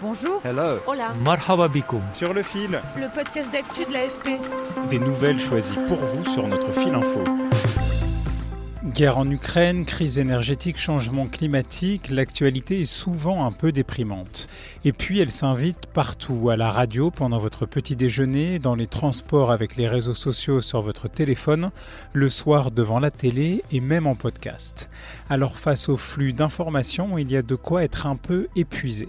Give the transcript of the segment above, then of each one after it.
Bonjour. Hello. Hola. Marhaba sur le fil, Le podcast d'actu de l'AFP. des nouvelles choisies pour vous sur notre fil info. Guerre en Ukraine, crise énergétique, changement climatique, l'actualité est souvent un peu déprimante. Et puis elle s'invite partout, à la radio pendant votre petit déjeuner, dans les transports avec les réseaux sociaux sur votre téléphone, le soir devant la télé et même en podcast. Alors face au flux d'informations, il y a de quoi être un peu épuisé.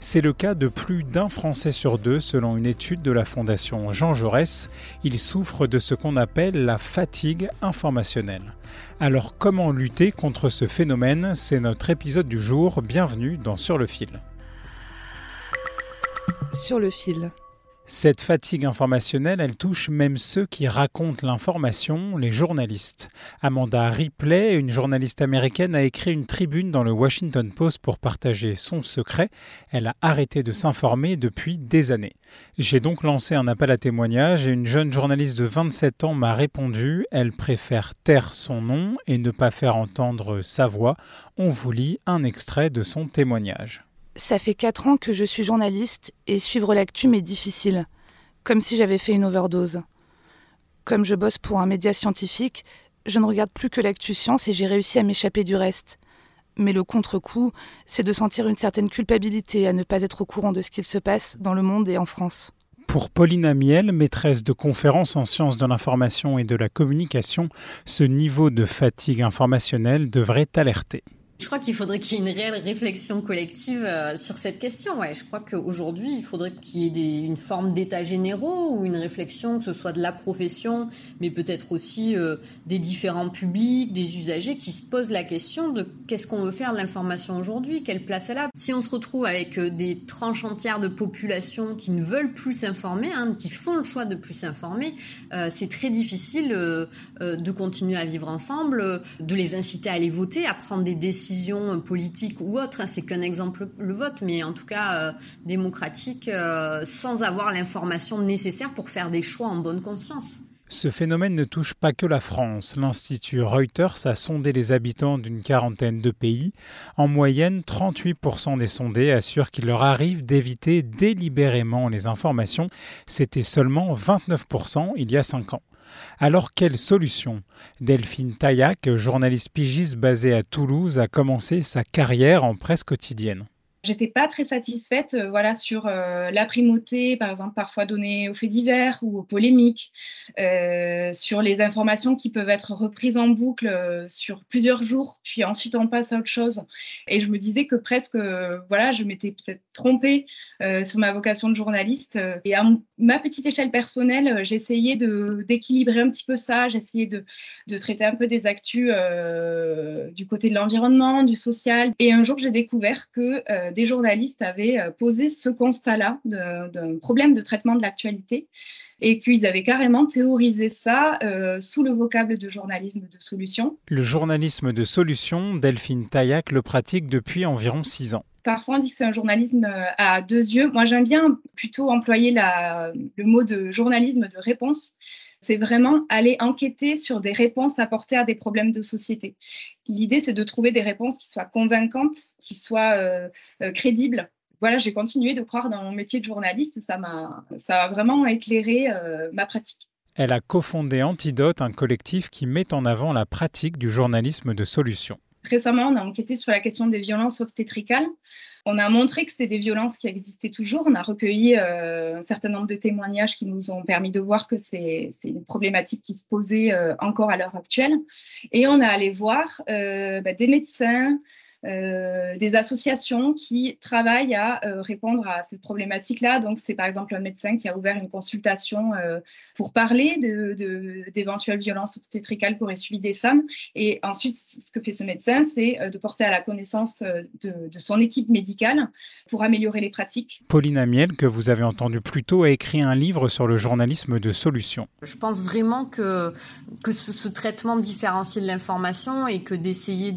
C'est le cas de plus d'un Français sur deux selon une étude de la Fondation Jean Jaurès. Il souffre de ce qu'on appelle la fatigue informationnelle. Alors comment lutter contre ce phénomène? C'est notre épisode du jour. Bienvenue dans Sur le fil. Sur le fil. Cette fatigue informationnelle, elle touche même ceux qui racontent l'information, les journalistes. Amanda Ripley, une journaliste américaine, a écrit une tribune dans le Washington Post pour partager son secret. Elle a arrêté de s'informer depuis des années. J'ai donc lancé un appel à témoignage et une jeune journaliste de 27 ans m'a répondu. Elle préfère taire son nom et ne pas faire entendre sa voix. On vous lit un extrait de son témoignage. Ça fait 4 ans que je suis journaliste et suivre l'actu m'est difficile, comme si j'avais fait une overdose. Comme je bosse pour un média scientifique, je ne regarde plus que l'actu science et j'ai réussi à m'échapper du reste. Mais le contre-coup, c'est de sentir une certaine culpabilité à ne pas être au courant de ce qu'il se passe dans le monde et en France. Pour Pauline Amiel, maîtresse de conférences en sciences de l'information et de la communication, ce niveau de fatigue informationnelle devrait alerter. Je crois qu'il faudrait qu'il y ait une réelle réflexion collective euh, sur cette question. Ouais, je crois qu'aujourd'hui, il faudrait qu'il y ait une forme d'état généraux ou une réflexion, que ce soit de la profession, mais peut-être aussi euh, des différents publics, des usagers, qui se posent la question de qu'est-ce qu'on veut faire de l'information aujourd'hui, quelle place elle a. Si on se retrouve avec euh, des tranches entières de population qui ne veulent plus s'informer, hein, qui font le choix de plus s'informer, c'est très difficile de continuer à vivre ensemble, de les inciter à aller voter, à prendre des décisions politiques ou autres. hein. c'est qu'un exemple le vote, mais en tout cas euh, démocratique, euh, sans avoir l'information nécessaire pour faire des choix en bonne conscience. Ce phénomène ne touche pas que la France. L'Institut Reuters a sondé les habitants d'une quarantaine de pays. En moyenne, 38% des sondés assurent qu'il leur arrive d'éviter délibérément les informations. C'était seulement 29% il y a 5 ans. Alors quelle solution? Delphine Taillac, journaliste pigiste basée à Toulouse, a commencé sa carrière en presse quotidienne. J'étais pas très satisfaite euh, voilà, sur euh, la primauté, par exemple, parfois donnée aux faits divers ou aux polémiques, euh, sur les informations qui peuvent être reprises en boucle sur plusieurs jours, puis ensuite on passe à autre chose. Et je me disais que presque, voilà, je m'étais peut-être trompée euh, sur ma vocation de journaliste. Et à ma petite échelle personnelle, euh, j'essayais d'équilibrer un petit peu ça, j'essayais de, de traiter un peu des actus euh, du côté de l'environnement, du social. Et un jour, j'ai découvert que des journalistes avaient posé ce constat-là d'un problème de traitement de l'actualité et qu'ils avaient carrément théorisé ça euh, sous le vocable de journalisme de solution. Le journalisme de solution, Delphine Taillac le pratique depuis environ 6 ans. Parfois, on dit que c'est un journalisme euh, à deux yeux. Moi, j'aime bien plutôt employer la- le mot de journalisme de réponse. C'est vraiment aller enquêter sur des réponses apportées à des problèmes de société. L'idée, c'est de trouver des réponses qui soient convaincantes, qui soient euh, crédibles. Voilà, j'ai continué de croire dans mon métier de journaliste. Ça m'a, ça a vraiment éclairé euh, ma pratique. Elle a cofondé Antidote, un collectif qui met en avant la pratique du journalisme de solution. Récemment, on a enquêté sur la question des violences obstétricales. On a montré que c'était des violences qui existaient toujours. On a recueilli euh, un certain nombre de témoignages qui nous ont permis de voir que c'est c'est une problématique qui se posait euh, encore à l'heure actuelle. Et on a allé voir bah, des médecins, des associations qui travaillent à euh, répondre à cette problématique-là. Donc, c'est par exemple un médecin qui a ouvert une consultation euh, pour parler d'éventuelles de, violences obstétricales qu'auraient subi des femmes. Et ensuite, ce que fait ce médecin, c'est de porter à la connaissance de, de, son équipe médicale pour améliorer les pratiques. Pauline Amiel, que vous avez entendu plus tôt, a écrit un livre sur le journalisme de solution. Je pense vraiment que, que ce, ce traitement différencié de l'information et que d'essayer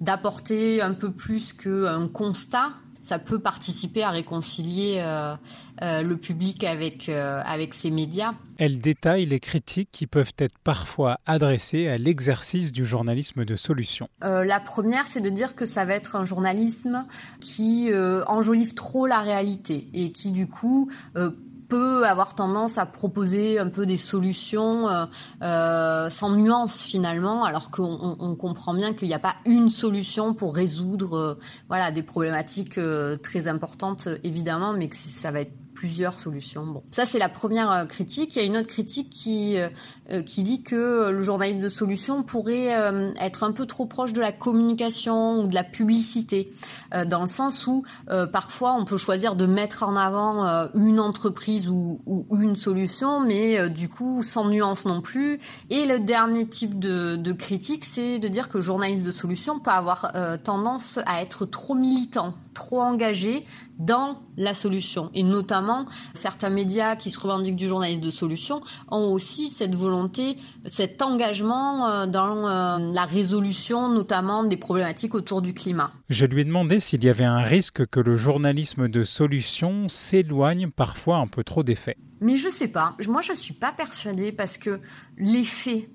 d'apporter un peu plus qu'un constat, ça peut participer à réconcilier euh, euh, le public avec, euh, avec ces médias. Elle détaille les critiques qui peuvent être parfois adressées à l'exercice du journalisme de solution. la première, c'est de dire que ça va être un journalisme qui enjolive trop la réalité et qui du coup peut avoir tendance à proposer un peu des solutions euh, euh, sans nuance finalement, alors qu'on on comprend bien qu'il n'y a pas une solution pour résoudre euh, voilà des problématiques très importantes évidemment, mais que ça va être plusieurs solutions. Bon, ça c'est la première euh, critique. Il y a une autre critique qui euh, euh, qui dit que le journalisme de solution pourrait être un peu trop proche de la communication ou de la publicité, dans le sens où parfois on peut choisir de mettre en avant une entreprise ou, une solution, mais du coup sans nuance non plus. Et le dernier type de, de critique, c'est de dire que le journalisme de solution peut avoir tendance à être trop militant, trop engagé dans la solution. Et notamment, certains médias qui se revendiquent du journalisme de solution ont aussi cette volonté, cet engagement euh, dans euh, la résolution notamment des problématiques autour du climat. Je lui ai demandé s'il y avait un risque que le journalisme de solution s'éloigne parfois un peu trop des faits. Mais je sais pas. Moi, je suis pas persuadée parce que les faits,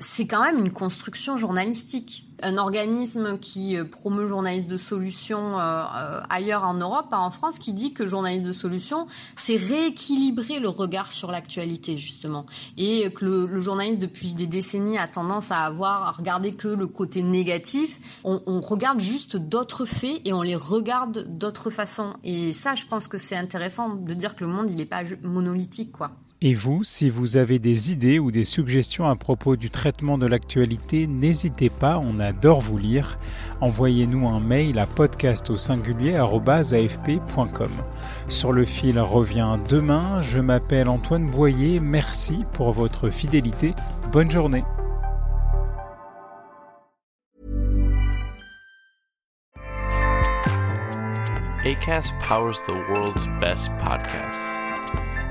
c'est quand même une construction journalistique un organisme qui euh, promeut le journalisme de solution euh, euh, ailleurs en Europe, en France, qui dit que le journalisme de solution, c'est rééquilibrer le regard sur l'actualité justement, et que le, journalisme depuis des décennies a tendance à avoir à regarder que le côté négatif. On, on regarde juste d'autres faits et on les regarde d'autres façons. Et ça, je pense que c'est intéressant de dire que le monde il n'est pas monolithique, quoi. Et vous, si vous avez des idées ou des suggestions à propos du traitement de l'actualité, n'hésitez pas, on adore vous lire. Envoyez-nous un mail à podcast au Sur le fil revient demain, je m'appelle Antoine Boyer, merci pour votre fidélité, bonne journée. Powers the world's best podcasts.